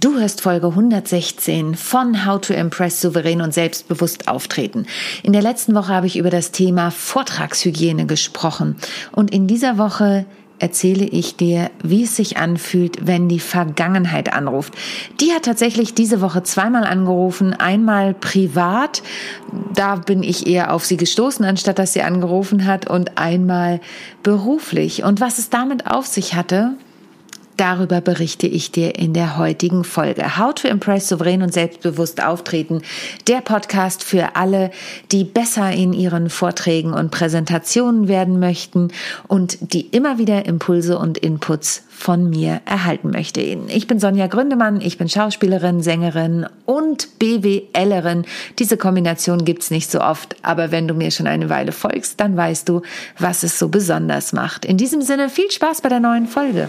Du hörst Folge 116 von How to Impress souverän und selbstbewusst auftreten. In der letzten Woche habe ich über das Thema Vortragshygiene gesprochen und in dieser Woche erzähle ich dir, wie es sich anfühlt, wenn die Vergangenheit anruft. Die hat tatsächlich diese Woche zweimal angerufen, einmal privat, da bin ich eher auf sie gestoßen, anstatt dass sie angerufen hat, und einmal beruflich. Und was es damit auf sich hatte, Darüber berichte ich dir in der heutigen Folge. How to Impress souverän und selbstbewusst auftreten. Der Podcast für alle, die besser in ihren Vorträgen und Präsentationen werden möchten und die immer wieder Impulse und Inputs von mir erhalten möchte. Ich bin Sonja Gründemann, ich bin Schauspielerin, Sängerin und BWLerin. Diese Kombination gibt's nicht so oft, aber wenn du mir schon eine Weile folgst, dann weißt du, was es so besonders macht. In diesem Sinne viel Spaß bei der neuen Folge.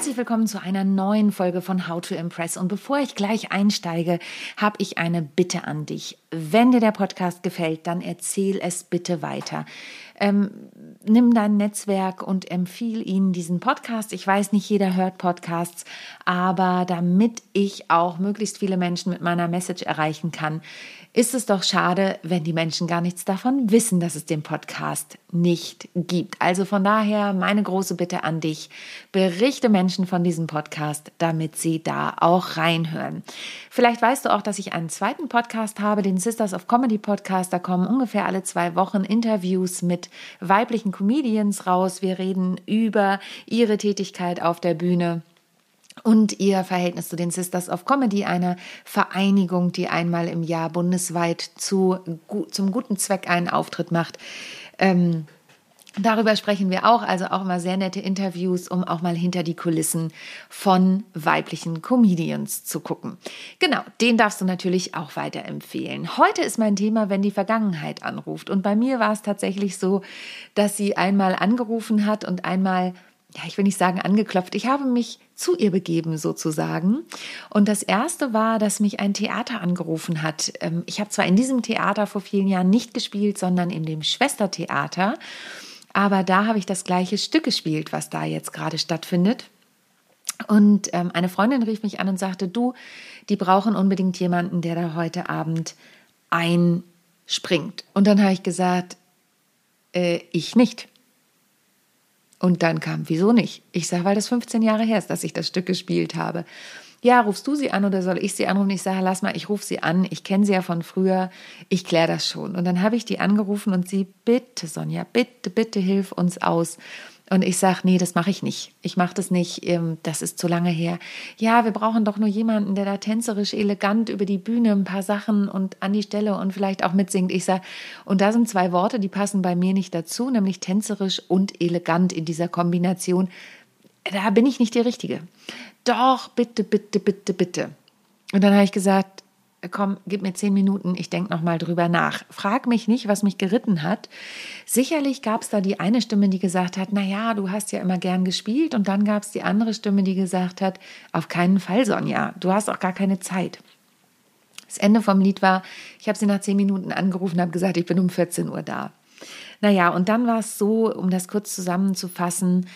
Herzlich willkommen zu einer neuen Folge von How to Impress. Und bevor ich gleich einsteige, habe ich eine Bitte an dich. Wenn dir der Podcast gefällt, dann erzähl es bitte weiter. Ähm, nimm dein Netzwerk und empfiehl ihnen diesen Podcast. Ich weiß, nicht jeder hört Podcasts, aber damit ich auch möglichst viele Menschen mit meiner Message erreichen kann, ist es doch schade, wenn die Menschen gar nichts davon wissen, dass es den Podcast nicht gibt. Also von daher meine große Bitte an dich, berichte Menschen von diesem Podcast, damit sie da auch reinhören. Vielleicht weißt du auch, dass ich einen zweiten Podcast habe, den Sisters of Comedy Podcast. Da kommen ungefähr alle zwei Wochen Interviews mit weiblichen Comedians raus. Wir reden über ihre Tätigkeit auf der Bühne und ihr Verhältnis zu den Sisters of Comedy, einer Vereinigung, die einmal im Jahr bundesweit zu, zum guten Zweck einen Auftritt macht. Ähm, Darüber sprechen wir auch, also auch immer sehr nette Interviews, um auch mal hinter die Kulissen von weiblichen Comedians zu gucken. Genau, den darfst du natürlich auch weiterempfehlen. Heute ist mein Thema, wenn die Vergangenheit anruft. Und bei mir war es tatsächlich so, dass sie einmal angerufen hat und einmal ja, ich will nicht sagen angeklopft, ich habe mich zu ihr begeben sozusagen. Und das erste war, dass mich ein Theater angerufen hat. Ähm, ich habe zwar in diesem Theater vor vielen Jahren nicht gespielt, sondern in dem Schwestertheater. Aber da habe ich das gleiche Stück gespielt, was da jetzt gerade stattfindet. Und ähm, eine Freundin rief mich an und sagte, du, die brauchen unbedingt jemanden, der da heute Abend einspringt. Und dann habe ich gesagt, äh, ich nicht. Und dann kam, wieso nicht? Ich sage, weil das 15 Jahre her ist, dass ich das Stück gespielt habe. Ja, rufst du sie an oder soll ich sie anrufen? Ich sage, lass mal, ich rufe sie an. Ich kenne sie ja von früher. Ich kläre das schon. Und dann habe ich die angerufen und sie, bitte, Sonja, bitte, bitte hilf uns aus. Und ich sage, nee, das mache ich nicht. Ich mache das nicht, ähm, das ist zu lange her. Ja, wir brauchen doch nur jemanden, der da tänzerisch elegant über die Bühne ein paar Sachen und an die Stelle und vielleicht auch mitsingt. Ich sage, und da sind zwei Worte, die passen bei mir nicht dazu, nämlich tänzerisch und elegant in dieser Kombination. Da bin ich nicht die Richtige. Doch, bitte, bitte, bitte, bitte. Und dann habe ich gesagt, komm, gib mir zehn Minuten, ich denke nochmal drüber nach. Frag mich nicht, was mich geritten hat. Sicherlich gab es da die eine Stimme, die gesagt hat, na ja, du hast ja immer gern gespielt. Und dann gab es die andere Stimme, die gesagt hat, auf keinen Fall, Sonja, du hast auch gar keine Zeit. Das Ende vom Lied war, ich habe sie nach zehn Minuten angerufen habe gesagt, ich bin um 14 Uhr da. Naja, und dann war es so, um das kurz zusammenzufassen,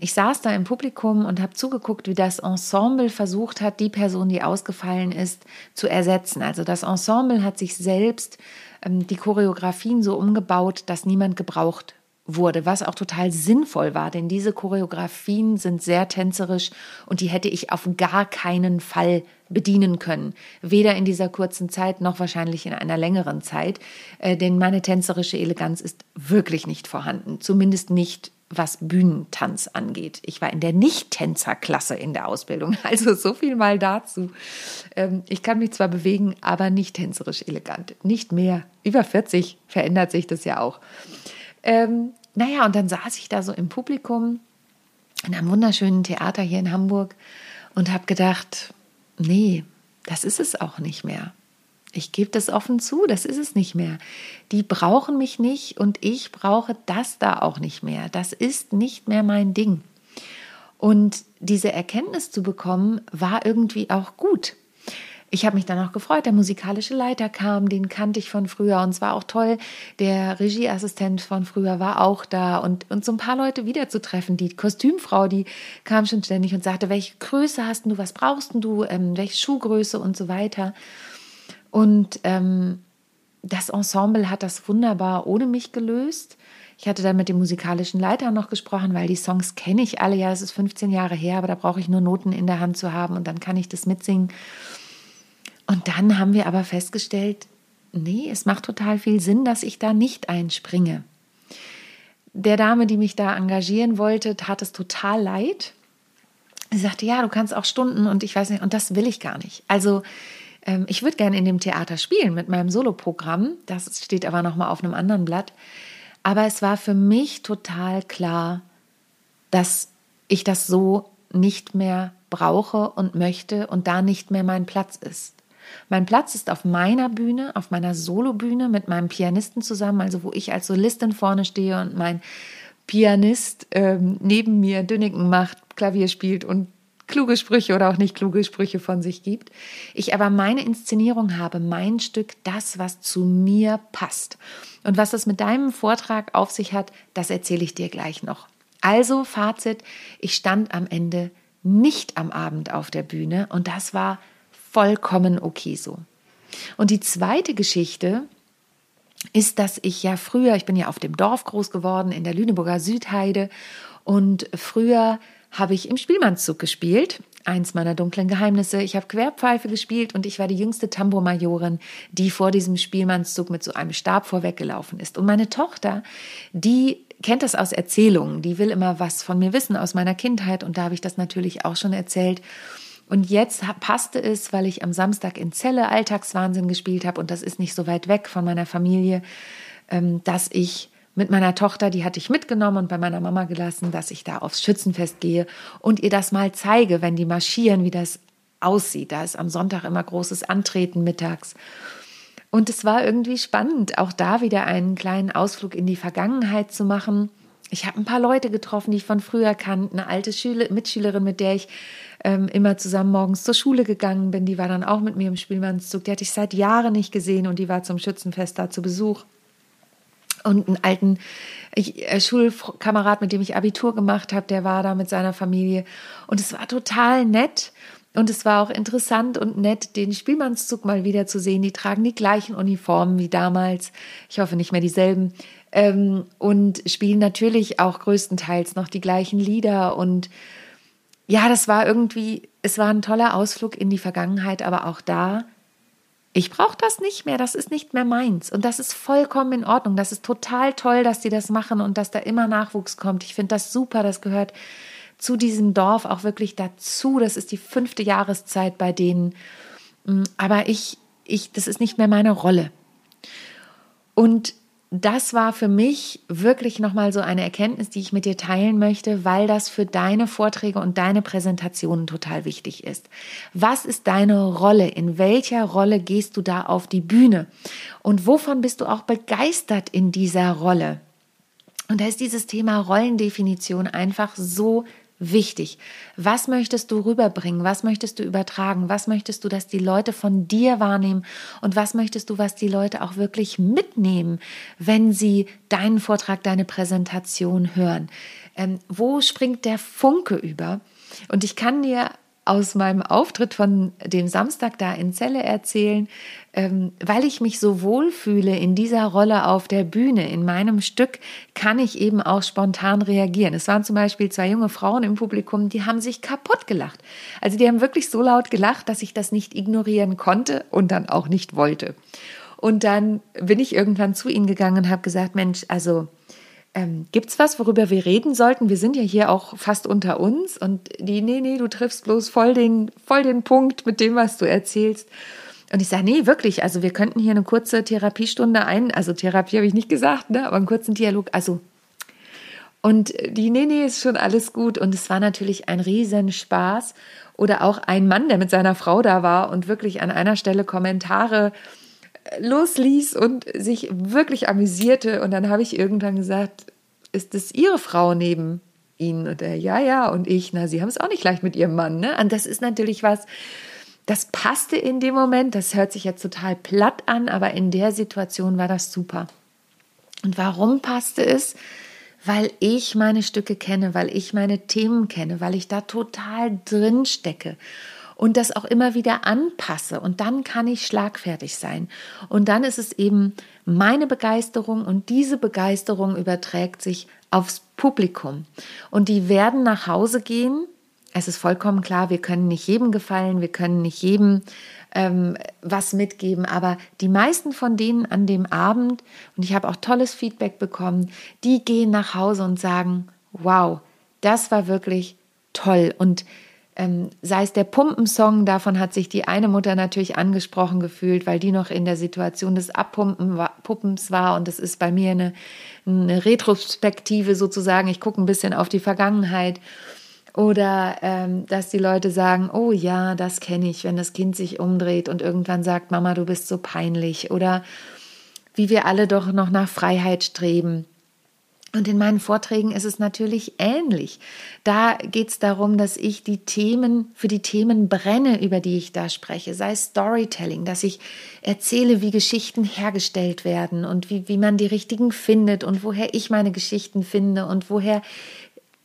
ich saß da im Publikum und habe zugeguckt, wie das Ensemble versucht hat, die Person, die ausgefallen ist, zu ersetzen. Also das Ensemble hat sich selbst ähm, die Choreografien so umgebaut, dass niemand gebraucht wurde, was auch total sinnvoll war, denn diese Choreografien sind sehr tänzerisch und die hätte ich auf gar keinen Fall bedienen können. Weder in dieser kurzen Zeit noch wahrscheinlich in einer längeren Zeit, äh, denn meine tänzerische Eleganz ist wirklich nicht vorhanden, zumindest nicht was Bühnentanz angeht. Ich war in der Nicht-Tänzerklasse in der Ausbildung, also so viel mal dazu. Ähm, ich kann mich zwar bewegen, aber nicht tänzerisch elegant. Nicht mehr. Über 40 verändert sich das ja auch. Ähm, naja, und dann saß ich da so im Publikum in einem wunderschönen Theater hier in Hamburg und habe gedacht, nee, das ist es auch nicht mehr. Ich gebe das offen zu, das ist es nicht mehr. Die brauchen mich nicht und ich brauche das da auch nicht mehr. Das ist nicht mehr mein Ding. Und diese Erkenntnis zu bekommen, war irgendwie auch gut. Ich habe mich dann auch gefreut, der musikalische Leiter kam, den kannte ich von früher und es war auch toll. Der Regieassistent von früher war auch da und, und so ein paar Leute wiederzutreffen. Die Kostümfrau, die kam schon ständig und sagte, welche Größe hast du, was brauchst du, ähm, welche Schuhgröße und so weiter. Und ähm, das Ensemble hat das wunderbar ohne mich gelöst. Ich hatte dann mit dem musikalischen Leiter noch gesprochen, weil die Songs kenne ich alle. Ja, es ist 15 Jahre her, aber da brauche ich nur Noten in der Hand zu haben und dann kann ich das mitsingen. Und dann haben wir aber festgestellt, nee, es macht total viel Sinn, dass ich da nicht einspringe. Der Dame, die mich da engagieren wollte, tat es total leid. Sie sagte, ja, du kannst auch Stunden und ich weiß nicht, und das will ich gar nicht. Also ähm, ich würde gerne in dem Theater spielen mit meinem Soloprogramm. Das steht aber noch mal auf einem anderen Blatt. Aber es war für mich total klar, dass ich das so nicht mehr brauche und möchte und da nicht mehr mein Platz ist. Mein Platz ist auf meiner Bühne, auf meiner Solobühne mit meinem Pianisten zusammen, also wo ich als Solistin vorne stehe und mein Pianist ähm, neben mir Dünnigen macht, Klavier spielt und kluge Sprüche oder auch nicht kluge Sprüche von sich gibt. Ich aber meine Inszenierung habe, mein Stück, das, was zu mir passt. Und was das mit deinem Vortrag auf sich hat, das erzähle ich dir gleich noch. Also Fazit, ich stand am Ende nicht am Abend auf der Bühne und das war vollkommen okay so. Und die zweite Geschichte ist, dass ich ja früher, ich bin ja auf dem Dorf groß geworden, in der Lüneburger Südheide und früher habe ich im Spielmannszug gespielt. Eins meiner dunklen Geheimnisse. Ich habe Querpfeife gespielt und ich war die jüngste Tambourmajorin, die vor diesem Spielmannszug mit so einem Stab vorweggelaufen ist. Und meine Tochter, die kennt das aus Erzählungen. Die will immer was von mir wissen aus meiner Kindheit und da habe ich das natürlich auch schon erzählt. Und jetzt passte es, weil ich am Samstag in Celle Alltagswahnsinn gespielt habe und das ist nicht so weit weg von meiner Familie, ähm, dass ich mit meiner Tochter, die hatte ich mitgenommen und bei meiner Mama gelassen, dass ich da aufs Schützenfest gehe und ihr das mal zeige, wenn die marschieren, wie das aussieht. Da ist am Sonntag immer großes Antreten mittags. Und es war irgendwie spannend, auch da wieder einen kleinen Ausflug in die Vergangenheit zu machen. Ich habe ein paar Leute getroffen, die ich von früher kannte, eine alte Schüler, Mitschülerin, mit der ich ähm, immer zusammen morgens zur Schule gegangen bin. Die war dann auch mit mir im Spielmannszug. Die hatte ich seit Jahren nicht gesehen und die war zum Schützenfest da zu Besuch und einen alten äh, Schulkamerad, mit dem ich Abitur gemacht habe, der war da mit seiner Familie. Und es war total nett. Und es war auch interessant und nett, den Spielmannszug mal wieder zu sehen. Die tragen die gleichen Uniformen wie damals. Ich hoffe nicht mehr dieselben. Ähm, und spielen natürlich auch größtenteils noch die gleichen Lieder. Und ja, das war irgendwie, es war ein toller Ausflug in die Vergangenheit, aber auch da ich brauche das nicht mehr, das ist nicht mehr meins. Und das ist vollkommen in Ordnung. Das ist total toll, dass die das machen und dass da immer Nachwuchs kommt. Ich finde das super, das gehört zu diesem Dorf auch wirklich dazu. Das ist die fünfte Jahreszeit bei denen. Mm, aber ich, ich, das ist nicht mehr meine Rolle. Und das war für mich wirklich nochmal so eine Erkenntnis, die ich mit dir teilen möchte, weil das für deine Vorträge und deine Präsentationen total wichtig ist. Was ist deine Rolle? In welcher Rolle gehst du da auf die Bühne? Und wovon bist du auch begeistert in dieser Rolle? Und da ist dieses Thema Rollendefinition einfach so wichtig. Was möchtest du rüberbringen? Was möchtest du übertragen? Was möchtest du, dass die Leute von dir wahrnehmen? Und was möchtest du, was die Leute auch wirklich mitnehmen, wenn sie deinen Vortrag, deine Präsentation hören? Ähm, wo springt der Funke über? Und ich kann dir aus meinem Auftritt von dem Samstag da in Celle erzählen, ähm, weil ich mich so wohl fühle in dieser Rolle auf der Bühne, in meinem Stück, kann ich eben auch spontan reagieren. Es waren zum Beispiel zwei junge Frauen im Publikum, die haben sich kaputt gelacht. Also die haben wirklich so laut gelacht, dass ich das nicht ignorieren konnte und dann auch nicht wollte. Und dann bin ich irgendwann zu ihnen gegangen und habe gesagt, Mensch, also ähm, gibt es was, worüber wir reden sollten? Wir sind ja hier auch fast unter uns und die, nee, nee, du triffst bloß voll den, voll den Punkt mit dem, was du erzählst. Und ich sage, nee, wirklich, also wir könnten hier eine kurze Therapiestunde ein, also Therapie habe ich nicht gesagt, ne, aber einen kurzen Dialog, also und die, nee, nee, ist schon alles gut. Und es war natürlich ein Riesenspaß. Oder auch ein Mann, der mit seiner Frau da war und wirklich an einer Stelle Kommentare äh, losließ und sich wirklich amüsierte. Und dann habe ich irgendwann gesagt, ist es Ihre Frau neben Ihnen? Und er, ja, ja. Und ich, na, Sie haben es auch nicht leicht mit Ihrem Mann. Ne? Und das ist natürlich was, das passte in dem Moment. Das hört sich jetzt total platt an, aber in der Situation war das super. Und warum passte es? weil ich meine Stücke kenne, weil ich meine Themen kenne, weil ich da total drin stecke und das auch immer wieder anpasse und dann kann ich schlagfertig sein. Und dann ist es eben meine Begeisterung und diese Begeisterung überträgt sich aufs Publikum. Und die werden nach Hause gehen. Es ist vollkommen klar, wir können nicht jedem gefallen, wir können nicht jedem ähm, was mitgeben. Aber die meisten von denen an dem Abend, und ich habe auch tolles Feedback bekommen, die gehen nach Hause und sagen, wow, das war wirklich toll. Und ähm, sei es der Pumpensong, davon hat sich die eine Mutter natürlich angesprochen gefühlt, weil die noch in der Situation des Abpumpens war. Und das ist bei mir eine, eine Retrospektive sozusagen. Ich gucke ein bisschen auf die Vergangenheit. Oder ähm, dass die Leute sagen, oh ja, das kenne ich, wenn das Kind sich umdreht und irgendwann sagt, Mama, du bist so peinlich. Oder wie wir alle doch noch nach Freiheit streben. Und in meinen Vorträgen ist es natürlich ähnlich. Da geht es darum, dass ich die Themen, für die Themen brenne, über die ich da spreche, sei es Storytelling, dass ich erzähle, wie Geschichten hergestellt werden und wie, wie man die richtigen findet und woher ich meine Geschichten finde und woher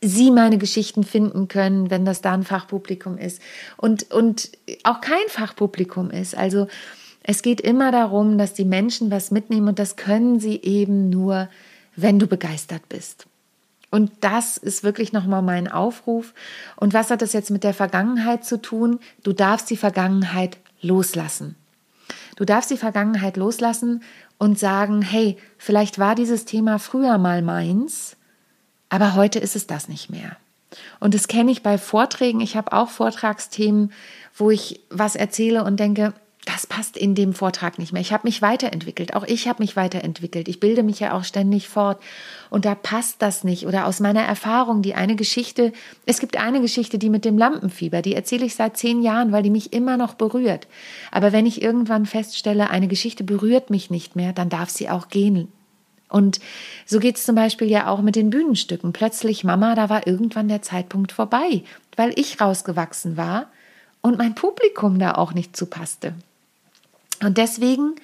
Sie meine Geschichten finden können, wenn das da ein Fachpublikum ist und, und auch kein Fachpublikum ist. Also es geht immer darum, dass die Menschen was mitnehmen und das können sie eben nur, wenn du begeistert bist. Und das ist wirklich nochmal mein Aufruf. Und was hat das jetzt mit der Vergangenheit zu tun? Du darfst die Vergangenheit loslassen. Du darfst die Vergangenheit loslassen und sagen, hey, vielleicht war dieses Thema früher mal meins aber heute ist es das nicht mehr. Und das kenne ich bei Vorträgen. Ich habe auch Vortragsthemen, wo ich was erzähle und denke, das passt in dem Vortrag nicht mehr. Ich habe mich weiterentwickelt. Auch ich habe mich weiterentwickelt. Ich bilde mich ja auch ständig fort. Und da passt das nicht. Oder aus meiner Erfahrung, die eine Geschichte, es gibt eine Geschichte, die mit dem Lampenfieber, die erzähle ich seit zehn Jahren, weil die mich immer noch berührt. Aber wenn ich irgendwann feststelle, eine Geschichte berührt mich nicht mehr, dann darf sie auch gehen und so geht es zum Beispiel ja auch mit den Bühnenstücken. Plötzlich, Mama, da war irgendwann der Zeitpunkt vorbei, weil ich rausgewachsen war und mein Publikum da auch nicht zu passte. Und deswegen,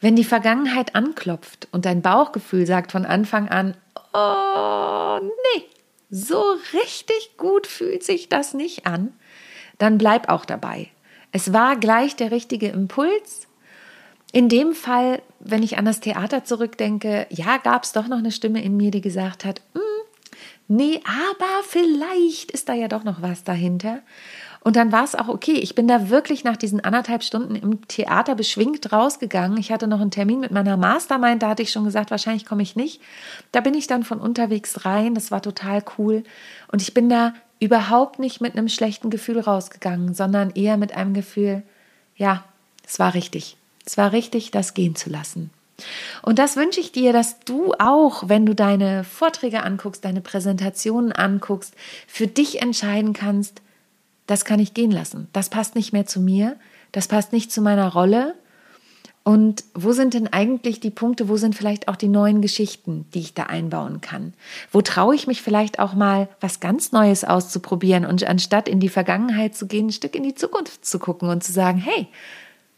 wenn die Vergangenheit anklopft und dein Bauchgefühl sagt von Anfang an, oh nee, so richtig gut fühlt sich das nicht an, dann bleib auch dabei. Es war gleich der richtige Impuls in dem Fall, wenn ich an das Theater zurückdenke, ja, gab es doch noch eine Stimme in mir, die gesagt hat, hm, nee, aber vielleicht ist da ja doch noch was dahinter. Und dann war es auch okay. Ich bin da wirklich nach diesen anderthalb Stunden im Theater beschwingt rausgegangen. Ich hatte noch einen Termin mit meiner Mastermind, da hatte ich schon gesagt, wahrscheinlich komme ich nicht. Da bin ich dann von unterwegs rein, das war total cool. Und ich bin da überhaupt nicht mit einem schlechten Gefühl rausgegangen, sondern eher mit einem Gefühl, ja, es war richtig. Es war richtig, das gehen zu lassen. Und das wünsche ich dir, dass du auch, wenn du deine Vorträge anguckst, deine Präsentationen anguckst, für dich entscheiden kannst, das kann ich gehen lassen. Das passt nicht mehr zu mir, das passt nicht zu meiner Rolle. Und wo sind denn eigentlich die Punkte, wo sind vielleicht auch die neuen Geschichten, die ich da einbauen kann? Wo traue ich mich vielleicht auch mal was ganz Neues auszuprobieren und anstatt in die Vergangenheit zu gehen, ein Stück in die Zukunft zu gucken und zu sagen, hey,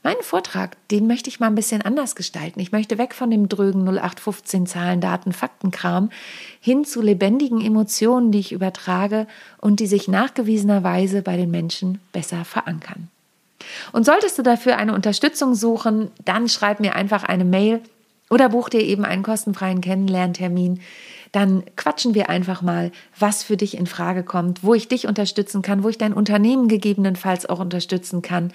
Meinen Vortrag, den möchte ich mal ein bisschen anders gestalten. Ich möchte weg von dem drögen 0815 Zahlen, Daten, Faktenkram hin zu lebendigen Emotionen, die ich übertrage und die sich nachgewiesenerweise bei den Menschen besser verankern. Und solltest du dafür eine Unterstützung suchen, dann schreib mir einfach eine Mail oder buch dir eben einen kostenfreien Kennenlerntermin dann quatschen wir einfach mal, was für dich in Frage kommt, wo ich dich unterstützen kann, wo ich dein Unternehmen gegebenenfalls auch unterstützen kann.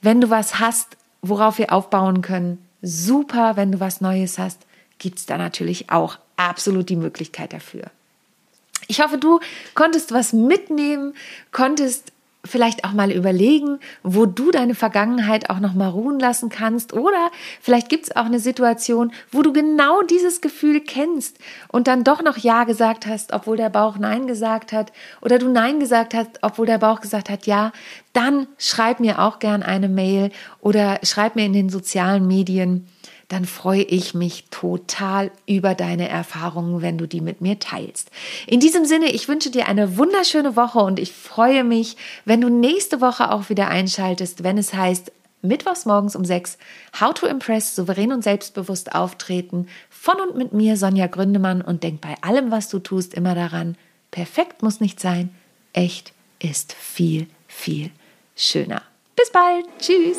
Wenn du was hast, worauf wir aufbauen können, super. Wenn du was Neues hast, gibt es da natürlich auch absolut die Möglichkeit dafür. Ich hoffe, du konntest was mitnehmen, konntest vielleicht auch mal überlegen, wo du deine Vergangenheit auch noch mal ruhen lassen kannst. Oder vielleicht gibt es auch eine Situation, wo du genau dieses Gefühl kennst und dann doch noch Ja gesagt hast, obwohl der Bauch Nein gesagt hat. Oder du Nein gesagt hast, obwohl der Bauch gesagt hat Ja. Dann schreib mir auch gern eine Mail oder schreib mir in den sozialen Medien dann freue ich mich total über deine Erfahrungen, wenn du die mit mir teilst. In diesem Sinne, ich wünsche dir eine wunderschöne Woche und ich freue mich, wenn du nächste Woche auch wieder einschaltest, wenn es heißt, Mittwochs morgens um sechs, How to Impress, souverän und selbstbewusst auftreten, von und mit mir, Sonja Gründemann, und denk bei allem, was du tust, immer daran, perfekt muss nicht sein, echt ist viel, viel schöner. Bis bald, tschüss.